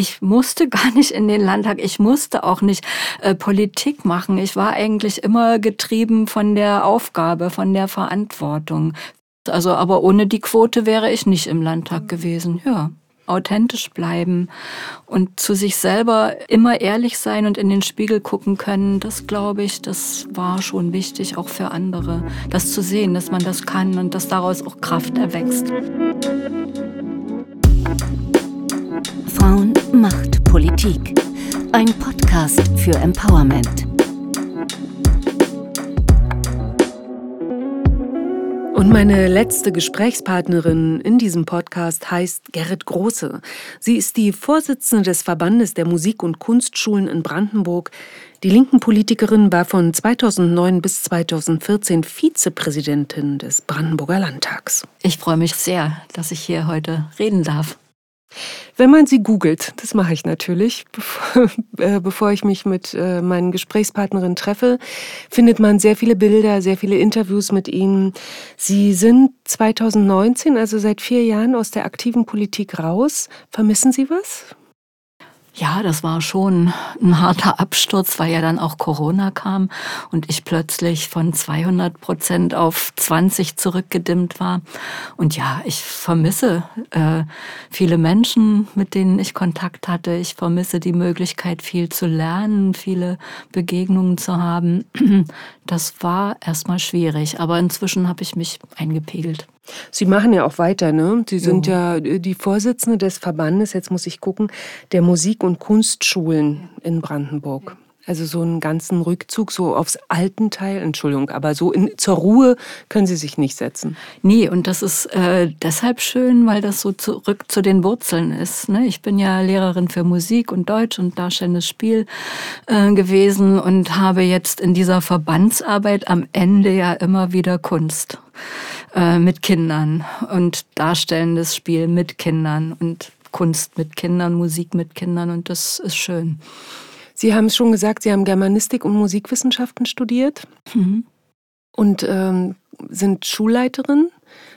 ich musste gar nicht in den Landtag, ich musste auch nicht äh, Politik machen. Ich war eigentlich immer getrieben von der Aufgabe, von der Verantwortung. Also, aber ohne die Quote wäre ich nicht im Landtag gewesen, ja authentisch bleiben und zu sich selber immer ehrlich sein und in den Spiegel gucken können, das glaube ich, das war schon wichtig, auch für andere, das zu sehen, dass man das kann und dass daraus auch Kraft erwächst. Frauen macht Politik. Ein Podcast für Empowerment. Und meine letzte Gesprächspartnerin in diesem Podcast heißt Gerrit Große. Sie ist die Vorsitzende des Verbandes der Musik- und Kunstschulen in Brandenburg. Die linken Politikerin war von 2009 bis 2014 Vizepräsidentin des Brandenburger Landtags. Ich freue mich sehr, dass ich hier heute reden darf. Wenn man sie googelt, das mache ich natürlich, bevor, äh, bevor ich mich mit äh, meinen Gesprächspartnerinnen treffe, findet man sehr viele Bilder, sehr viele Interviews mit ihnen. Sie sind 2019, also seit vier Jahren, aus der aktiven Politik raus. Vermissen Sie was? Ja, das war schon ein harter Absturz, weil ja dann auch Corona kam und ich plötzlich von 200 Prozent auf 20 zurückgedimmt war. Und ja, ich vermisse äh, viele Menschen, mit denen ich Kontakt hatte. Ich vermisse die Möglichkeit, viel zu lernen, viele Begegnungen zu haben. Das war erstmal schwierig, aber inzwischen habe ich mich eingepegelt. Sie machen ja auch weiter, ne? Sie sind jo. ja äh, die Vorsitzende des Verbandes, jetzt muss ich gucken, der Musik- und Kunstschulen in Brandenburg. Also so einen ganzen Rückzug so aufs alten Teil, Entschuldigung, aber so in, zur Ruhe können Sie sich nicht setzen. Nee, und das ist äh, deshalb schön, weil das so zurück zu den Wurzeln ist. Ne? Ich bin ja Lehrerin für Musik und Deutsch und darstellendes Spiel äh, gewesen und habe jetzt in dieser Verbandsarbeit am Ende ja immer wieder Kunst äh, mit Kindern und darstellendes Spiel mit Kindern und Kunst mit Kindern, Musik mit Kindern und das ist schön. Sie haben es schon gesagt, Sie haben Germanistik und Musikwissenschaften studiert mhm. und ähm, sind Schulleiterin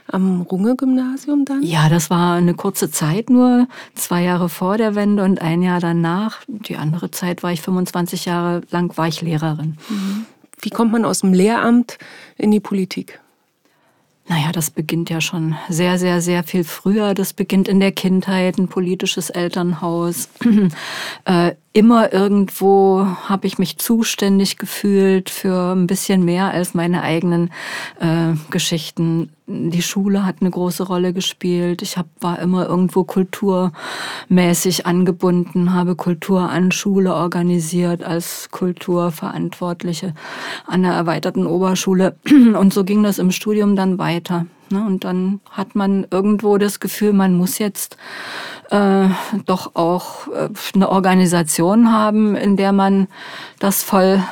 am Runge-Gymnasium dann? Ja, das war eine kurze Zeit nur, zwei Jahre vor der Wende und ein Jahr danach. Die andere Zeit war ich 25 Jahre lang, war ich Lehrerin. Mhm. Wie kommt man aus dem Lehramt in die Politik? Naja, das beginnt ja schon sehr, sehr, sehr viel früher. Das beginnt in der Kindheit, ein politisches Elternhaus. äh, immer irgendwo habe ich mich zuständig gefühlt für ein bisschen mehr als meine eigenen äh, Geschichten. Die Schule hat eine große Rolle gespielt. Ich hab, war immer irgendwo kulturmäßig angebunden, habe Kultur an Schule organisiert als Kulturverantwortliche an der erweiterten Oberschule. Und so ging das im Studium dann weiter. Ne? Und dann hat man irgendwo das Gefühl, man muss jetzt äh, doch auch äh, eine Organisation haben, in der man das voll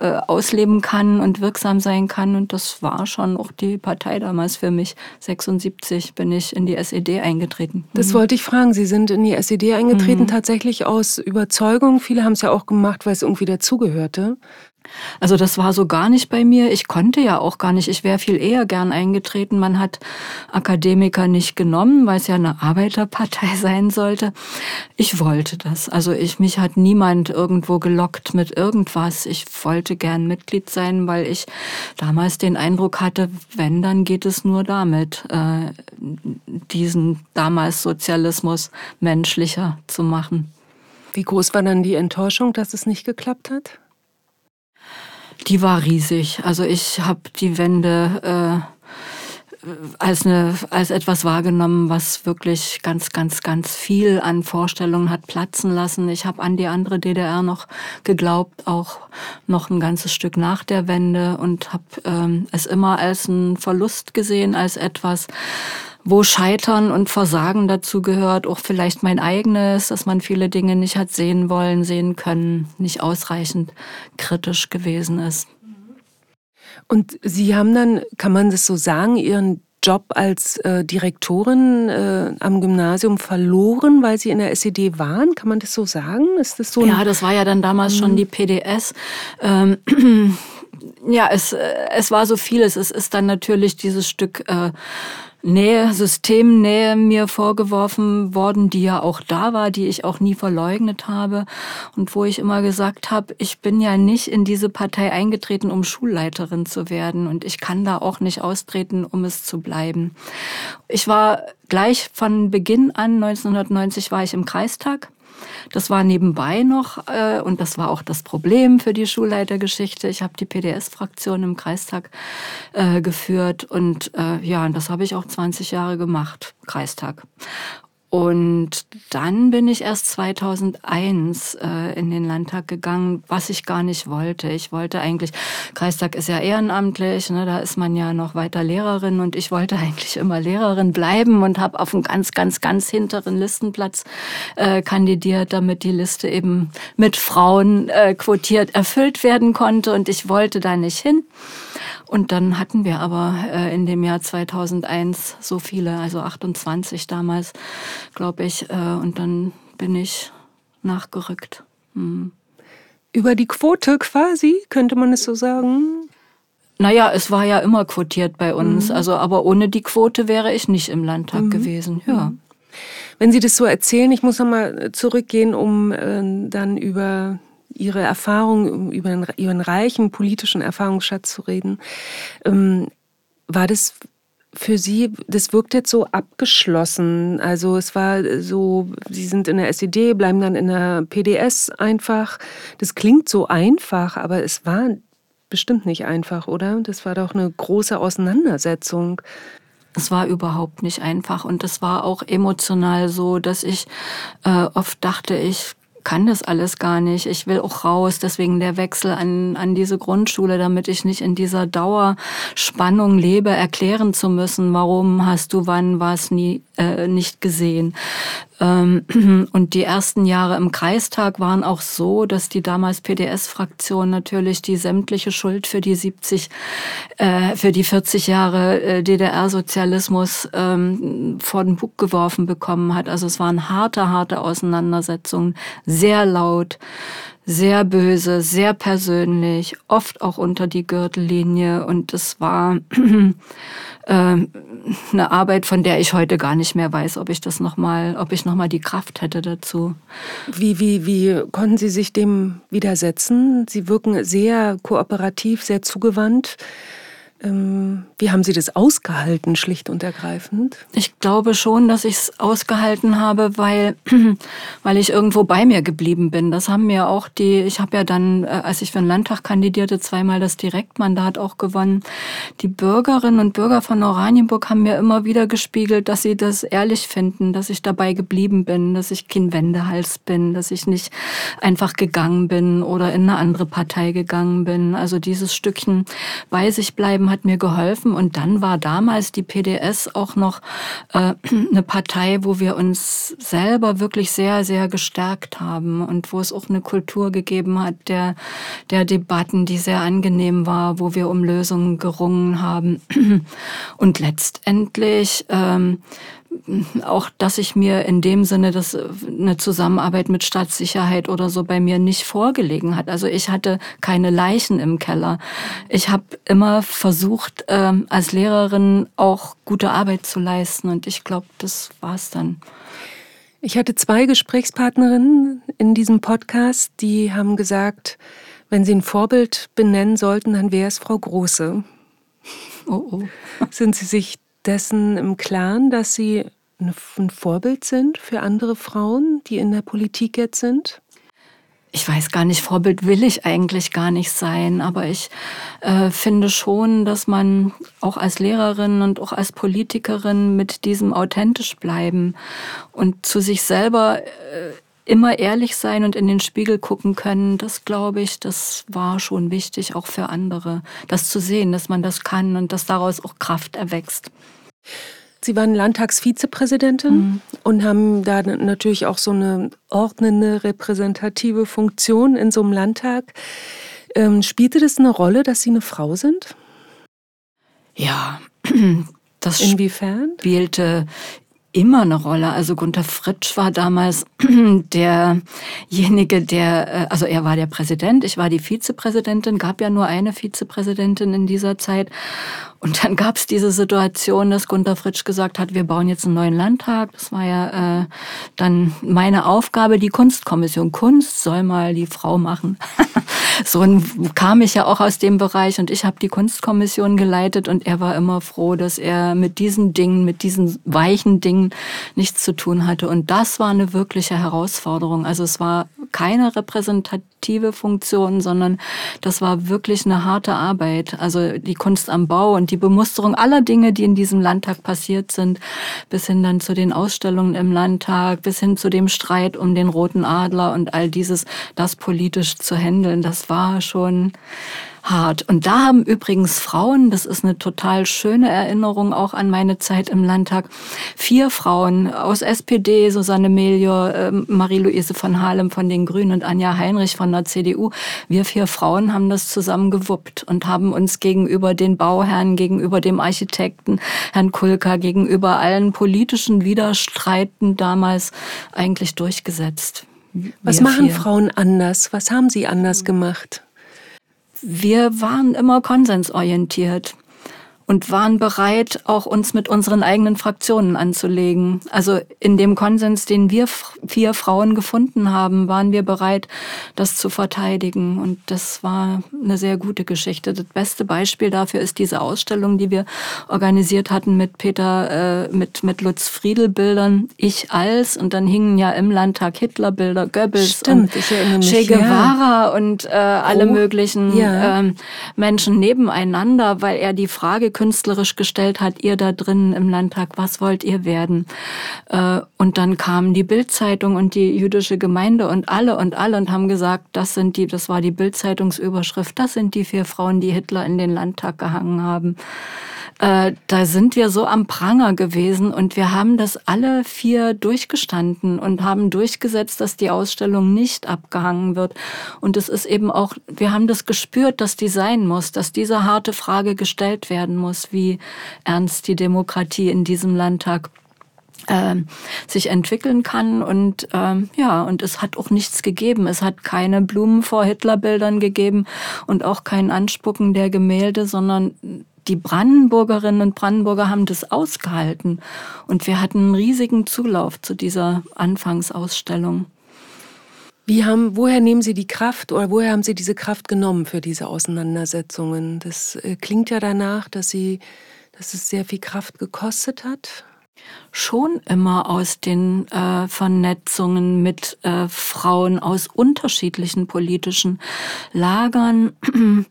äh, ausleben kann und wirksam sein kann. Und das war schon auch die Partei damals für mich. 76 bin ich in die SED eingetreten. Das mhm. wollte ich fragen. Sie sind in die SED eingetreten, mhm. tatsächlich aus Überzeugung. Viele haben es ja auch gemacht, weil es irgendwie dazugehörte. Also das war so gar nicht bei mir. Ich konnte ja auch gar nicht. Ich wäre viel eher gern eingetreten. Man hat Akademiker nicht genommen, weil es ja eine Arbeiterpartei sein sollte. Ich wollte das. Also ich, mich hat niemand irgendwo gelockt mit irgendwas. Ich wollte gern Mitglied sein, weil ich damals den Eindruck hatte, wenn, dann geht es nur damit, äh, diesen damals Sozialismus menschlicher zu machen. Wie groß war dann die Enttäuschung, dass es nicht geklappt hat? Die war riesig. Also ich habe die Wende äh, als, eine, als etwas wahrgenommen, was wirklich ganz, ganz, ganz viel an Vorstellungen hat platzen lassen. Ich habe an die andere DDR noch geglaubt, auch noch ein ganzes Stück nach der Wende und habe ähm, es immer als einen Verlust gesehen, als etwas, wo Scheitern und Versagen dazu gehört, auch vielleicht mein eigenes, dass man viele Dinge nicht hat sehen wollen, sehen können, nicht ausreichend kritisch gewesen ist. Und Sie haben dann, kann man das so sagen, Ihren Job als äh, Direktorin äh, am Gymnasium verloren, weil Sie in der SED waren? Kann man das so sagen? Ist das so? Ja, das war ja dann damals mhm. schon die PDS. Ähm, ja, es, äh, es war so vieles. Es ist dann natürlich dieses Stück äh, Nähe, Systemnähe mir vorgeworfen worden, die ja auch da war, die ich auch nie verleugnet habe. Und wo ich immer gesagt habe, ich bin ja nicht in diese Partei eingetreten, um Schulleiterin zu werden. Und ich kann da auch nicht austreten, um es zu bleiben. Ich war gleich von Beginn an, 1990 war ich im Kreistag das war nebenbei noch äh, und das war auch das Problem für die Schulleitergeschichte. Ich habe die PDS-Fraktion im Kreistag äh, geführt und äh, ja, und das habe ich auch 20 Jahre gemacht, Kreistag. Und dann bin ich erst 2001 äh, in den Landtag gegangen, was ich gar nicht wollte. Ich wollte eigentlich, Kreistag ist ja ehrenamtlich, ne, da ist man ja noch weiter Lehrerin und ich wollte eigentlich immer Lehrerin bleiben und habe auf einen ganz, ganz, ganz hinteren Listenplatz äh, kandidiert, damit die Liste eben mit Frauen äh, quotiert erfüllt werden konnte und ich wollte da nicht hin. Und dann hatten wir aber äh, in dem Jahr 2001 so viele, also 28 damals, glaube ich. Äh, und dann bin ich nachgerückt. Hm. Über die Quote quasi, könnte man es so sagen? Naja, es war ja immer quotiert bei uns. Mhm. Also, aber ohne die Quote wäre ich nicht im Landtag mhm. gewesen. Ja. Mhm. Wenn Sie das so erzählen, ich muss nochmal zurückgehen, um äh, dann über Ihre Erfahrung, über Ihren reichen politischen Erfahrungsschatz zu reden. Ähm, war das für Sie, das wirkt jetzt so abgeschlossen. Also es war so, Sie sind in der SED, bleiben dann in der PDS einfach. Das klingt so einfach, aber es war bestimmt nicht einfach, oder? Das war doch eine große Auseinandersetzung. Es war überhaupt nicht einfach und es war auch emotional so, dass ich äh, oft dachte, ich kann das alles gar nicht. Ich will auch raus. Deswegen der Wechsel an, an diese Grundschule, damit ich nicht in dieser Dauerspannung lebe, erklären zu müssen, warum hast du wann was nie äh, nicht gesehen. Ähm, und die ersten Jahre im Kreistag waren auch so, dass die damals PDS-Fraktion natürlich die sämtliche Schuld für die 70, äh, für die 40 Jahre äh, DDR-Sozialismus ähm, vor den Bug geworfen bekommen hat. Also es waren harte, harte Auseinandersetzungen, sehr laut sehr böse, sehr persönlich, oft auch unter die Gürtellinie. Und es war äh, eine Arbeit, von der ich heute gar nicht mehr weiß, ob ich das noch mal, ob ich noch mal die Kraft hätte dazu. Wie, wie, wie konnten Sie sich dem widersetzen? Sie wirken sehr kooperativ, sehr zugewandt. Ähm, wie haben Sie das ausgehalten, schlicht und ergreifend? Ich glaube schon, dass ich es ausgehalten habe, weil, weil ich irgendwo bei mir geblieben bin. Das haben mir auch die, ich habe ja dann, äh, als ich für den Landtag kandidierte, zweimal das Direktmandat auch gewonnen. Die Bürgerinnen und Bürger von Oranienburg haben mir immer wieder gespiegelt, dass sie das ehrlich finden, dass ich dabei geblieben bin, dass ich kein Wendehals bin, dass ich nicht einfach gegangen bin oder in eine andere Partei gegangen bin. Also dieses Stückchen bei sich bleiben hat mir geholfen. Und dann war damals die PDS auch noch äh, eine Partei, wo wir uns selber wirklich sehr, sehr gestärkt haben und wo es auch eine Kultur gegeben hat der, der Debatten, die sehr angenehm war, wo wir um Lösungen gerungen haben. Und letztendlich ähm, auch, dass ich mir in dem Sinne, dass eine Zusammenarbeit mit Staatssicherheit oder so bei mir nicht vorgelegen hat. Also ich hatte keine Leichen im Keller. Ich habe immer versucht, ähm, als Lehrerin auch gute Arbeit zu leisten und ich glaube, das war's dann. Ich hatte zwei Gesprächspartnerinnen in diesem Podcast, die haben gesagt, wenn sie ein Vorbild benennen sollten, dann wäre es Frau Große. Oh, oh. Sind Sie sich dessen im Klaren, dass Sie ein Vorbild sind für andere Frauen, die in der Politik jetzt sind? Ich weiß gar nicht, Vorbild will ich eigentlich gar nicht sein, aber ich äh, finde schon, dass man auch als Lehrerin und auch als Politikerin mit diesem authentisch bleiben und zu sich selber äh, immer ehrlich sein und in den Spiegel gucken können, das glaube ich, das war schon wichtig, auch für andere, das zu sehen, dass man das kann und dass daraus auch Kraft erwächst. Sie waren Landtagsvizepräsidentin mhm. und haben da natürlich auch so eine ordnende, repräsentative Funktion in so einem Landtag. Ähm, spielte das eine Rolle, dass Sie eine Frau sind? Ja, das Inwiefern? spielte immer eine Rolle. Also Gunther Fritsch war damals derjenige, der, äh, also er war der Präsident, ich war die Vizepräsidentin, gab ja nur eine Vizepräsidentin in dieser Zeit. Und dann gab es diese Situation, dass Gunther Fritsch gesagt hat, wir bauen jetzt einen neuen Landtag. Das war ja äh, dann meine Aufgabe, die Kunstkommission. Kunst soll mal die Frau machen. so kam ich ja auch aus dem Bereich und ich habe die Kunstkommission geleitet und er war immer froh, dass er mit diesen Dingen, mit diesen weichen Dingen nichts zu tun hatte. Und das war eine wirkliche Herausforderung. Also es war keine repräsentative Funktion, sondern das war wirklich eine harte Arbeit. Also die Kunst am Bau und die Bemusterung aller Dinge, die in diesem Landtag passiert sind, bis hin dann zu den Ausstellungen im Landtag, bis hin zu dem Streit um den Roten Adler und all dieses, das politisch zu handeln, das war schon hart. Und da haben übrigens Frauen, das ist eine total schöne Erinnerung auch an meine Zeit im Landtag, vier Frauen aus SPD, Susanne Melior, ähm, Marie-Louise von Halem von den Grünen und Anja Heinrich von der CDU. Wir vier Frauen haben das zusammen gewuppt und haben uns gegenüber den Bauherren, gegenüber dem Architekten, Herrn Kulka, gegenüber allen politischen Widerstreiten damals eigentlich durchgesetzt. Was machen vier. Frauen anders? Was haben sie anders gemacht? Wir waren immer konsensorientiert und waren bereit, auch uns mit unseren eigenen Fraktionen anzulegen. Also in dem Konsens, den wir vier Frauen gefunden haben, waren wir bereit, das zu verteidigen. Und das war eine sehr gute Geschichte. Das beste Beispiel dafür ist diese Ausstellung, die wir organisiert hatten mit Peter, äh, mit, mit Lutz Friedel Bildern, ich als, und dann hingen ja im Landtag Hitler-Bilder, Goebbels Stimmt, und Che Guevara ja. und äh, alle oh, möglichen ja. ähm, Menschen nebeneinander, weil er die Frage künstlerisch gestellt hat, ihr da drinnen im Landtag, was wollt ihr werden? Äh, und dann kamen die Bildzeitung und die jüdische Gemeinde und alle und alle und haben gesagt, das sind die, das war die Bildzeitungsüberschrift, das sind die vier Frauen, die Hitler in den Landtag gehangen haben. Äh, da sind wir so am Pranger gewesen und wir haben das alle vier durchgestanden und haben durchgesetzt, dass die Ausstellung nicht abgehangen wird. Und es ist eben auch, wir haben das gespürt, dass die sein muss, dass diese harte Frage gestellt werden muss, wie ernst die Demokratie in diesem Landtag äh, sich entwickeln kann und ähm, ja und es hat auch nichts gegeben es hat keine Blumen vor Hitlerbildern gegeben und auch kein Anspucken der Gemälde sondern die Brandenburgerinnen und Brandenburger haben das ausgehalten. Und wir hatten einen riesigen Zulauf zu dieser Anfangsausstellung. Wie haben, woher nehmen Sie die Kraft oder woher haben Sie diese Kraft genommen für diese Auseinandersetzungen? Das äh, klingt ja danach, dass Sie, dass es sehr viel Kraft gekostet hat. Schon immer aus den äh, Vernetzungen mit äh, Frauen aus unterschiedlichen politischen Lagern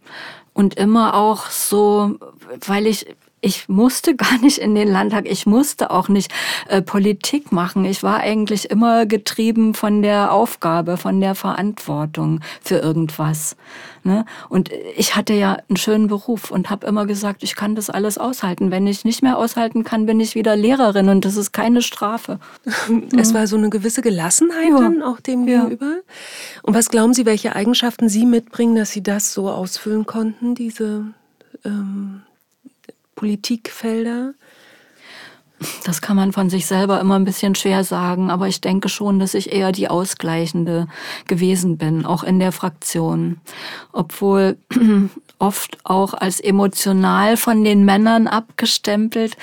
und immer auch so, weil ich ich musste gar nicht in den Landtag, ich musste auch nicht äh, Politik machen. Ich war eigentlich immer getrieben von der Aufgabe, von der Verantwortung für irgendwas. Ne? Und ich hatte ja einen schönen Beruf und habe immer gesagt, ich kann das alles aushalten. Wenn ich nicht mehr aushalten kann, bin ich wieder Lehrerin und das ist keine Strafe. Es war so eine gewisse Gelassenheit ja. dann auch dem ja. gegenüber. Und was glauben Sie, welche Eigenschaften Sie mitbringen, dass Sie das so ausfüllen konnten, diese ähm Politikfelder? Das kann man von sich selber immer ein bisschen schwer sagen, aber ich denke schon, dass ich eher die Ausgleichende gewesen bin, auch in der Fraktion. Obwohl oft auch als emotional von den Männern abgestempelt,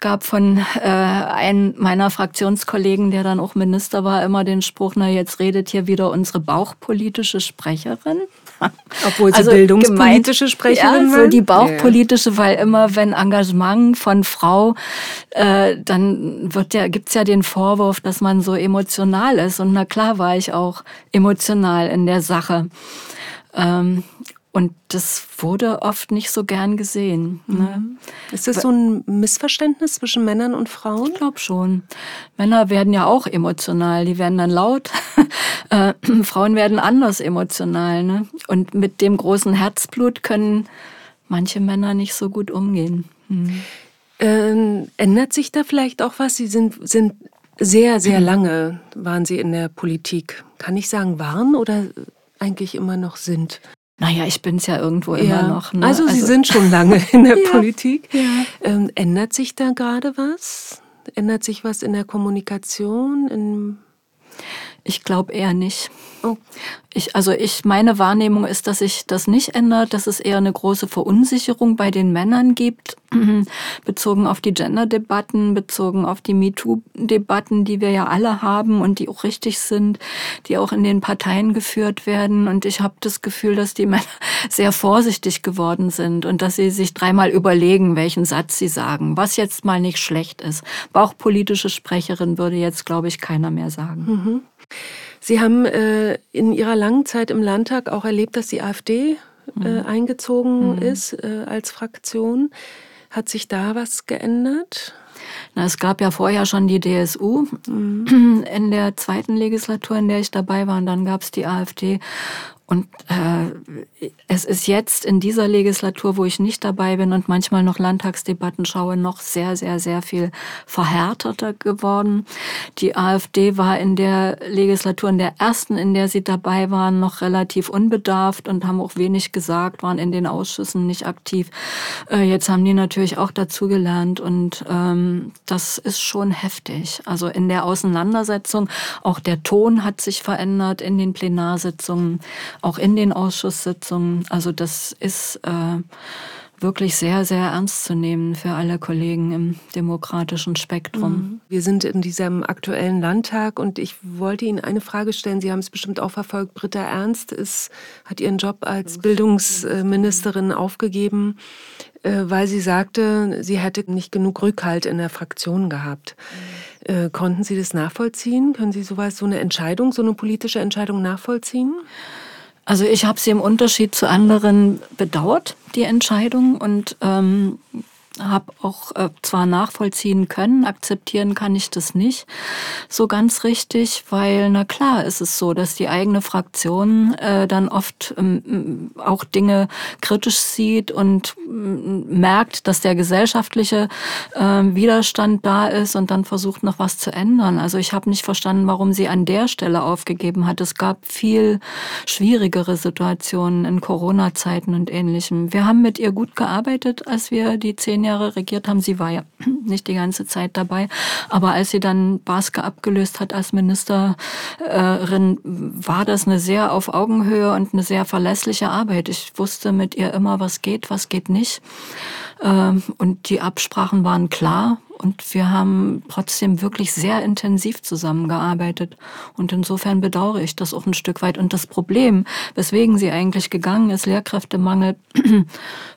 gab von äh, einem meiner Fraktionskollegen, der dann auch Minister war, immer den Spruch, na jetzt redet hier wieder unsere bauchpolitische Sprecherin. Obwohl sie also bildungspolitische Sprecherin ja, so die bauchpolitische, weil immer wenn Engagement von Frau, äh, dann wird ja, gibt's ja den Vorwurf, dass man so emotional ist. Und na klar war ich auch emotional in der Sache. Ähm, und das wurde oft nicht so gern gesehen. Ne? Mhm. Ist das so ein Missverständnis zwischen Männern und Frauen? Ich glaube schon. Männer werden ja auch emotional, die werden dann laut. äh, Frauen werden anders emotional. Ne? Und mit dem großen Herzblut können manche Männer nicht so gut umgehen. Mhm. Ähm, ändert sich da vielleicht auch was? Sie sind, sind sehr, sehr lange waren Sie in der Politik. Kann ich sagen, waren oder eigentlich immer noch sind? Naja, ich bin es ja irgendwo ja. immer noch. Ne? Also Sie also, sind schon lange in der ja. Politik. Ja. Ähm, ändert sich da gerade was? Ändert sich was in der Kommunikation? In ich glaube eher nicht. Oh. Ich, also ich, meine Wahrnehmung ist, dass sich das nicht ändert, dass es eher eine große Verunsicherung bei den Männern gibt, bezogen auf die Gender-Debatten, bezogen auf die MeToo-Debatten, die wir ja alle haben und die auch richtig sind, die auch in den Parteien geführt werden. Und ich habe das Gefühl, dass die Männer sehr vorsichtig geworden sind und dass sie sich dreimal überlegen, welchen Satz sie sagen, was jetzt mal nicht schlecht ist. Bauchpolitische Sprecherin würde jetzt, glaube ich, keiner mehr sagen. Mhm. Sie haben äh, in Ihrer langen Zeit im Landtag auch erlebt, dass die AfD äh, mhm. eingezogen mhm. ist äh, als Fraktion. Hat sich da was geändert? Na, es gab ja vorher schon die DSU mhm. in der zweiten Legislatur, in der ich dabei war, und dann gab es die AfD. Und äh, es ist jetzt in dieser Legislatur, wo ich nicht dabei bin und manchmal noch Landtagsdebatten schaue, noch sehr, sehr, sehr viel verhärteter geworden. Die AfD war in der Legislatur, in der ersten, in der sie dabei waren, noch relativ unbedarft und haben auch wenig gesagt, waren in den Ausschüssen nicht aktiv. Äh, jetzt haben die natürlich auch dazugelernt und ähm, das ist schon heftig. Also in der Auseinandersetzung, auch der Ton hat sich verändert in den Plenarsitzungen auch in den Ausschusssitzungen. Also das ist äh, wirklich sehr, sehr ernst zu nehmen für alle Kollegen im demokratischen Spektrum. Mhm. Wir sind in diesem aktuellen Landtag und ich wollte Ihnen eine Frage stellen. Sie haben es bestimmt auch verfolgt. Britta Ernst ist, hat ihren Job als Bildungsministerin aufgegeben, äh, weil sie sagte, sie hätte nicht genug Rückhalt in der Fraktion gehabt. Mhm. Konnten Sie das nachvollziehen? Können Sie sowas, so eine Entscheidung, so eine politische Entscheidung nachvollziehen? Also ich habe sie im Unterschied zu anderen bedauert, die Entscheidung, und ähm, habe auch äh, zwar nachvollziehen können, akzeptieren kann ich das nicht so ganz richtig, weil na klar ist es so, dass die eigene Fraktion äh, dann oft ähm, auch Dinge kritisch sieht und ähm, merkt, dass der gesellschaftliche äh, Widerstand da ist und dann versucht noch was zu ändern. Also ich habe nicht verstanden, warum sie an der Stelle aufgegeben hat. Es gab viel schwierigere Situationen in Corona-Zeiten und ähnlichem. Wir haben mit ihr gut gearbeitet, als wir die zehn zehn Jahre regiert haben. Sie war ja nicht die ganze Zeit dabei. Aber als sie dann Baske abgelöst hat als Ministerin, war das eine sehr auf Augenhöhe und eine sehr verlässliche Arbeit. Ich wusste mit ihr immer, was geht, was geht nicht. Ähm, und die Absprachen waren klar und wir haben trotzdem wirklich sehr intensiv zusammengearbeitet. Und insofern bedauere ich das auch ein Stück weit. Und das Problem, weswegen sie eigentlich gegangen ist, Lehrkräftemangel,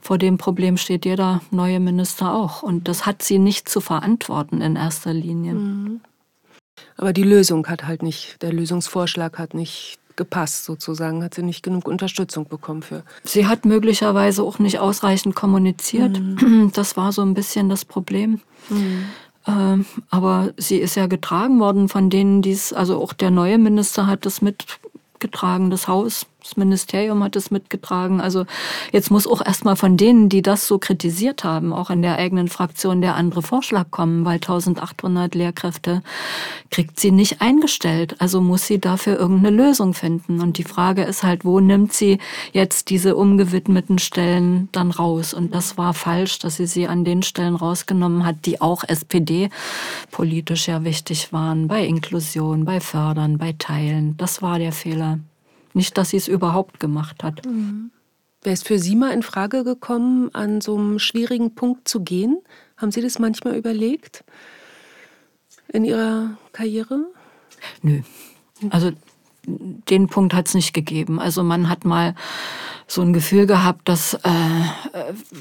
vor dem Problem steht jeder neue Minister auch. Und das hat sie nicht zu verantworten in erster Linie. Mhm. Aber die Lösung hat halt nicht, der Lösungsvorschlag hat nicht gepasst sozusagen, hat sie nicht genug Unterstützung bekommen für. Sie hat möglicherweise auch nicht ausreichend kommuniziert. Mhm. Das war so ein bisschen das Problem. Mhm. Ähm, aber sie ist ja getragen worden von denen, die es, also auch der neue Minister hat das mitgetragen, das Haus das Ministerium hat es mitgetragen. Also jetzt muss auch erstmal von denen, die das so kritisiert haben, auch in der eigenen Fraktion der andere Vorschlag kommen, weil 1800 Lehrkräfte kriegt sie nicht eingestellt. Also muss sie dafür irgendeine Lösung finden. Und die Frage ist halt, wo nimmt sie jetzt diese umgewidmeten Stellen dann raus? Und das war falsch, dass sie sie an den Stellen rausgenommen hat, die auch SPD politisch ja wichtig waren, bei Inklusion, bei Fördern, bei Teilen. Das war der Fehler. Nicht, dass sie es überhaupt gemacht hat. Mhm. Wäre es für Sie mal in Frage gekommen, an so einem schwierigen Punkt zu gehen? Haben Sie das manchmal überlegt in Ihrer Karriere? Nö. Also den Punkt hat es nicht gegeben. Also man hat mal so ein Gefühl gehabt, dass äh,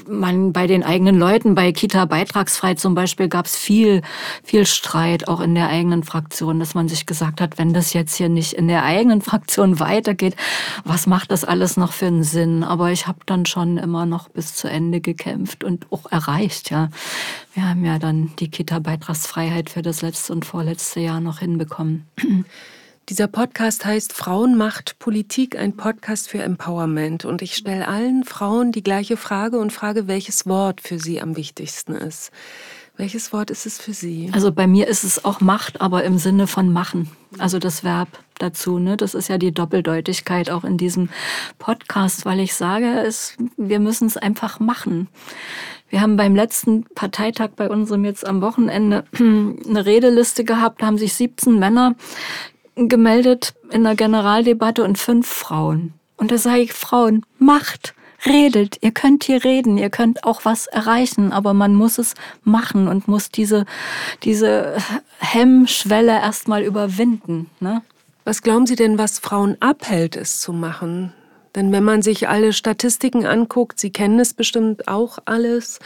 man bei den eigenen Leuten, bei Kita beitragsfrei zum Beispiel, gab es viel, viel Streit, auch in der eigenen Fraktion, dass man sich gesagt hat, wenn das jetzt hier nicht in der eigenen Fraktion weitergeht, was macht das alles noch für einen Sinn? Aber ich habe dann schon immer noch bis zu Ende gekämpft und auch erreicht, ja. Wir haben ja dann die Kita-Beitragsfreiheit für das letzte und vorletzte Jahr noch hinbekommen. Dieser Podcast heißt Frauenmacht Politik, ein Podcast für Empowerment. Und ich stelle allen Frauen die gleiche Frage und frage, welches Wort für sie am wichtigsten ist. Welches Wort ist es für Sie? Also bei mir ist es auch Macht, aber im Sinne von machen. Also das Verb dazu. Ne? Das ist ja die Doppeldeutigkeit auch in diesem Podcast, weil ich sage, es, wir müssen es einfach machen. Wir haben beim letzten Parteitag bei unserem jetzt am Wochenende eine Redeliste gehabt, da haben sich 17 Männer gemeldet in der Generaldebatte und fünf Frauen. Und da sage ich, Frauen, macht, redet, ihr könnt hier reden, ihr könnt auch was erreichen, aber man muss es machen und muss diese, diese Hemmschwelle erstmal überwinden. Ne? Was glauben Sie denn, was Frauen abhält, es zu machen? Denn wenn man sich alle Statistiken anguckt, Sie kennen es bestimmt auch alles,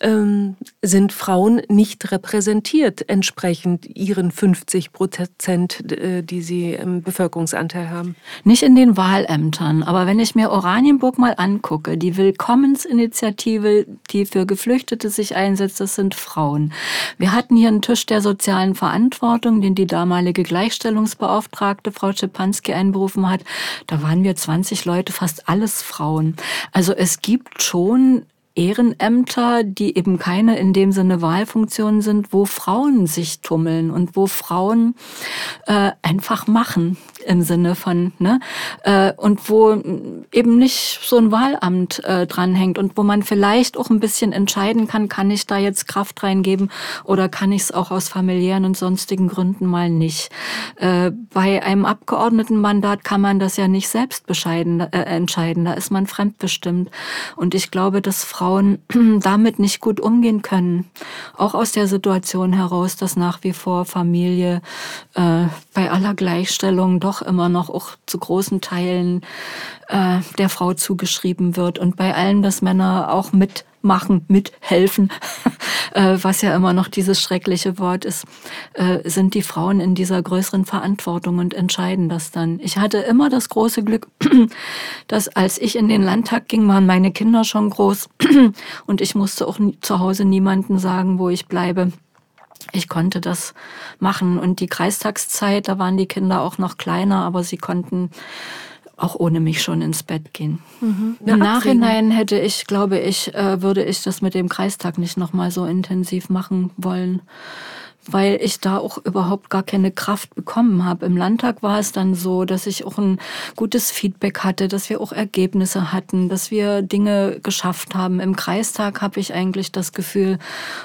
ähm, sind Frauen nicht repräsentiert entsprechend ihren 50 Prozent, äh, die sie im Bevölkerungsanteil haben. Nicht in den Wahlämtern, aber wenn ich mir Oranienburg mal angucke, die Willkommensinitiative, die für Geflüchtete sich einsetzt, das sind Frauen. Wir hatten hier einen Tisch der sozialen Verantwortung, den die damalige Gleichstellungsbeauftragte Frau Schipanski einberufen hat. Da waren wir 20 Leute, fast alles Frauen. Also es gibt schon Ehrenämter, die eben keine in dem Sinne Wahlfunktionen sind, wo Frauen sich tummeln und wo Frauen äh, einfach machen im Sinne von, ne? Äh, und wo eben nicht so ein Wahlamt äh, dranhängt und wo man vielleicht auch ein bisschen entscheiden kann, kann ich da jetzt Kraft reingeben oder kann ich es auch aus familiären und sonstigen Gründen mal nicht. Äh, bei einem Abgeordnetenmandat kann man das ja nicht selbst bescheiden, äh, entscheiden, da ist man fremdbestimmt. Und ich glaube, dass Frauen damit nicht gut umgehen können. Auch aus der Situation heraus, dass nach wie vor Familie äh, bei aller Gleichstellung doch immer noch auch zu großen Teilen äh, der Frau zugeschrieben wird und bei allem, dass Männer auch mitmachen, mithelfen, äh, was ja immer noch dieses schreckliche Wort ist, äh, sind die Frauen in dieser größeren Verantwortung und entscheiden das dann. Ich hatte immer das große Glück, dass als ich in den Landtag ging, waren meine Kinder schon groß und ich musste auch zu Hause niemanden sagen, wo ich bleibe ich konnte das machen. Und die Kreistagszeit, da waren die Kinder auch noch kleiner, aber sie konnten auch ohne mich schon ins Bett gehen. Mhm. Im Nachhinein hätte ich, glaube ich, äh, würde ich das mit dem Kreistag nicht noch mal so intensiv machen wollen weil ich da auch überhaupt gar keine Kraft bekommen habe. Im Landtag war es dann so, dass ich auch ein gutes Feedback hatte, dass wir auch Ergebnisse hatten, dass wir Dinge geschafft haben. Im Kreistag habe ich eigentlich das Gefühl,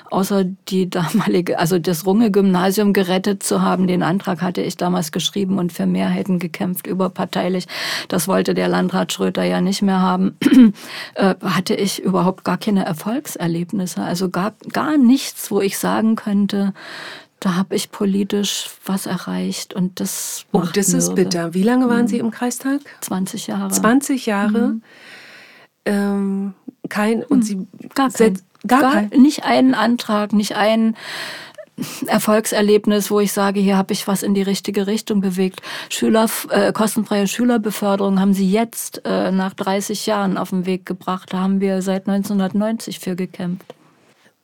außer die damalige, also das Runge-Gymnasium gerettet zu haben, den Antrag hatte ich damals geschrieben und für Mehrheiten gekämpft, überparteilich. Das wollte der Landrat Schröter ja nicht mehr haben. äh, hatte ich überhaupt gar keine Erfolgserlebnisse, also gar, gar nichts, wo ich sagen könnte, da habe ich politisch was erreicht und das Oh, das ist bitter. Wie lange waren mhm. Sie im Kreistag? 20 Jahre. 20 Jahre. Mhm. Ähm, kein und Sie gar, kein, gar, gar kein. nicht einen Antrag, nicht ein Erfolgserlebnis, wo ich sage, hier habe ich was in die richtige Richtung bewegt. Schüler, äh, kostenfreie Schülerbeförderung haben Sie jetzt äh, nach 30 Jahren auf den Weg gebracht. Da haben wir seit 1990 für gekämpft.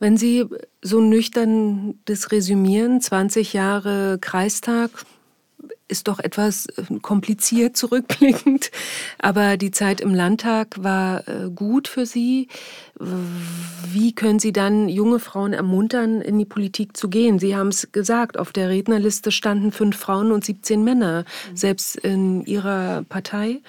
Wenn Sie so nüchtern das resümieren, 20 Jahre Kreistag, ist doch etwas äh, kompliziert zurückblickend, aber die Zeit im Landtag war äh, gut für Sie. Wie können Sie dann junge Frauen ermuntern, in die Politik zu gehen? Sie haben es gesagt, auf der Rednerliste standen fünf Frauen und 17 Männer, mhm. selbst in Ihrer Partei.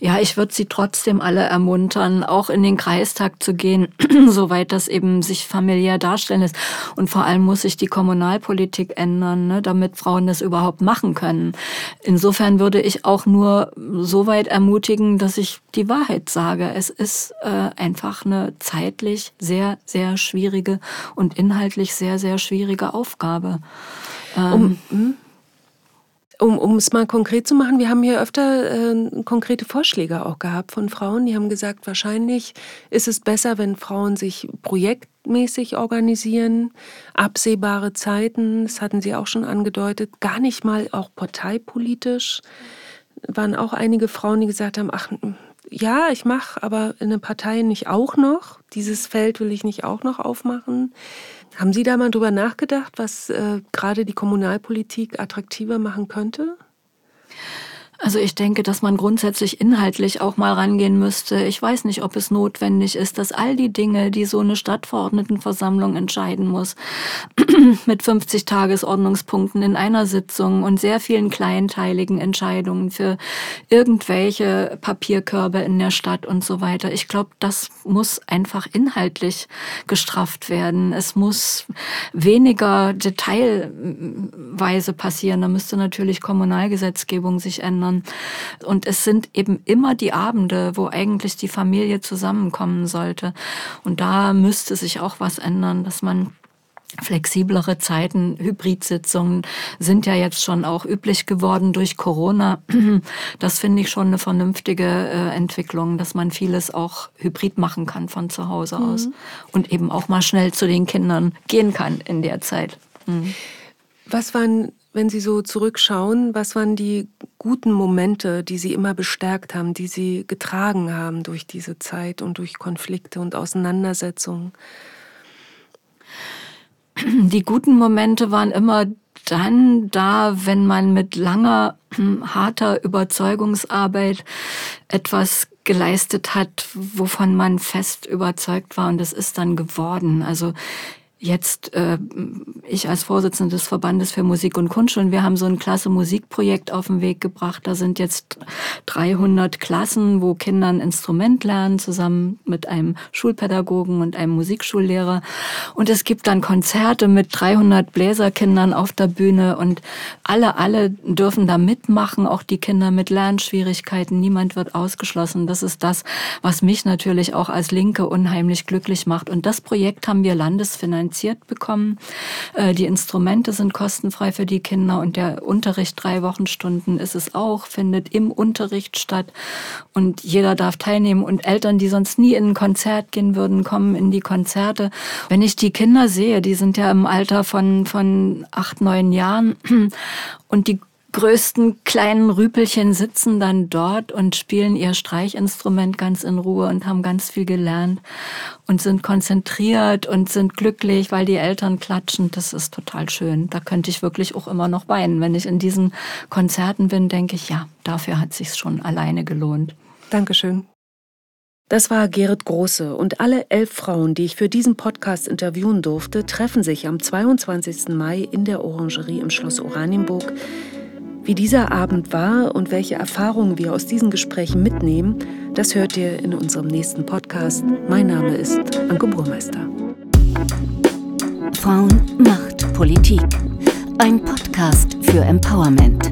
Ja, ich würde sie trotzdem alle ermuntern, auch in den Kreistag zu gehen, soweit das eben sich familiär darstellen lässt. Und vor allem muss sich die Kommunalpolitik ändern, ne, damit Frauen das überhaupt machen können. Insofern würde ich auch nur so weit ermutigen, dass ich die Wahrheit sage. Es ist äh, einfach eine zeitlich sehr, sehr schwierige und inhaltlich sehr, sehr schwierige Aufgabe. Ähm, um, hm? Um, um es mal konkret zu machen, wir haben hier öfter äh, konkrete Vorschläge auch gehabt von Frauen. Die haben gesagt, wahrscheinlich ist es besser, wenn Frauen sich projektmäßig organisieren, absehbare Zeiten, das hatten Sie auch schon angedeutet, gar nicht mal auch parteipolitisch. Waren auch einige Frauen, die gesagt haben, ach ja, ich mache aber in eine Partei nicht auch noch. Dieses Feld will ich nicht auch noch aufmachen. Haben Sie da mal drüber nachgedacht, was äh, gerade die Kommunalpolitik attraktiver machen könnte? Also ich denke, dass man grundsätzlich inhaltlich auch mal rangehen müsste. Ich weiß nicht, ob es notwendig ist, dass all die Dinge, die so eine Stadtverordnetenversammlung entscheiden muss, mit 50 Tagesordnungspunkten in einer Sitzung und sehr vielen kleinteiligen Entscheidungen für irgendwelche Papierkörbe in der Stadt und so weiter. Ich glaube, das muss einfach inhaltlich gestrafft werden. Es muss weniger detailweise passieren. Da müsste natürlich Kommunalgesetzgebung sich ändern. Und es sind eben immer die Abende, wo eigentlich die Familie zusammenkommen sollte. Und da müsste sich auch was ändern, dass man flexiblere Zeiten, Hybridsitzungen sind ja jetzt schon auch üblich geworden durch Corona. Das finde ich schon eine vernünftige äh, Entwicklung, dass man vieles auch hybrid machen kann von zu Hause mhm. aus und eben auch mal schnell zu den Kindern gehen kann in der Zeit. Mhm. Was waren, wenn Sie so zurückschauen, was waren die guten Momente, die Sie immer bestärkt haben, die Sie getragen haben durch diese Zeit und durch Konflikte und Auseinandersetzungen? die guten Momente waren immer dann da, wenn man mit langer, harter Überzeugungsarbeit etwas geleistet hat, wovon man fest überzeugt war und das ist dann geworden. Also jetzt äh, ich als Vorsitzende des Verbandes für Musik und Kunstschulen, wir haben so ein klasse Musikprojekt auf den Weg gebracht. Da sind jetzt 300 Klassen, wo Kinder ein Instrument lernen, zusammen mit einem Schulpädagogen und einem Musikschullehrer. Und es gibt dann Konzerte mit 300 Bläserkindern auf der Bühne und alle, alle dürfen da mitmachen, auch die Kinder mit Lernschwierigkeiten. Niemand wird ausgeschlossen. Das ist das, was mich natürlich auch als Linke unheimlich glücklich macht. Und das Projekt haben wir landesfinanziert finanziert bekommen. Äh, die Instrumente sind kostenfrei für die Kinder und der Unterricht drei Wochenstunden ist es auch, findet im Unterricht statt und jeder darf teilnehmen und Eltern, die sonst nie in ein Konzert gehen würden, kommen in die Konzerte. Wenn ich die Kinder sehe, die sind ja im Alter von, von acht, neun Jahren und die größten kleinen Rüpelchen sitzen dann dort und spielen ihr Streichinstrument ganz in Ruhe und haben ganz viel gelernt und sind konzentriert und sind glücklich, weil die Eltern klatschen. Das ist total schön. Da könnte ich wirklich auch immer noch weinen. Wenn ich in diesen Konzerten bin, denke ich, ja, dafür hat sich's schon alleine gelohnt. Dankeschön. Das war Gerrit Große und alle elf Frauen, die ich für diesen Podcast interviewen durfte, treffen sich am 22. Mai in der Orangerie im Schloss Oranienburg wie dieser Abend war und welche Erfahrungen wir aus diesen Gesprächen mitnehmen, das hört ihr in unserem nächsten Podcast. Mein Name ist Anke Burmeister. Frauen macht Politik. Ein Podcast für Empowerment.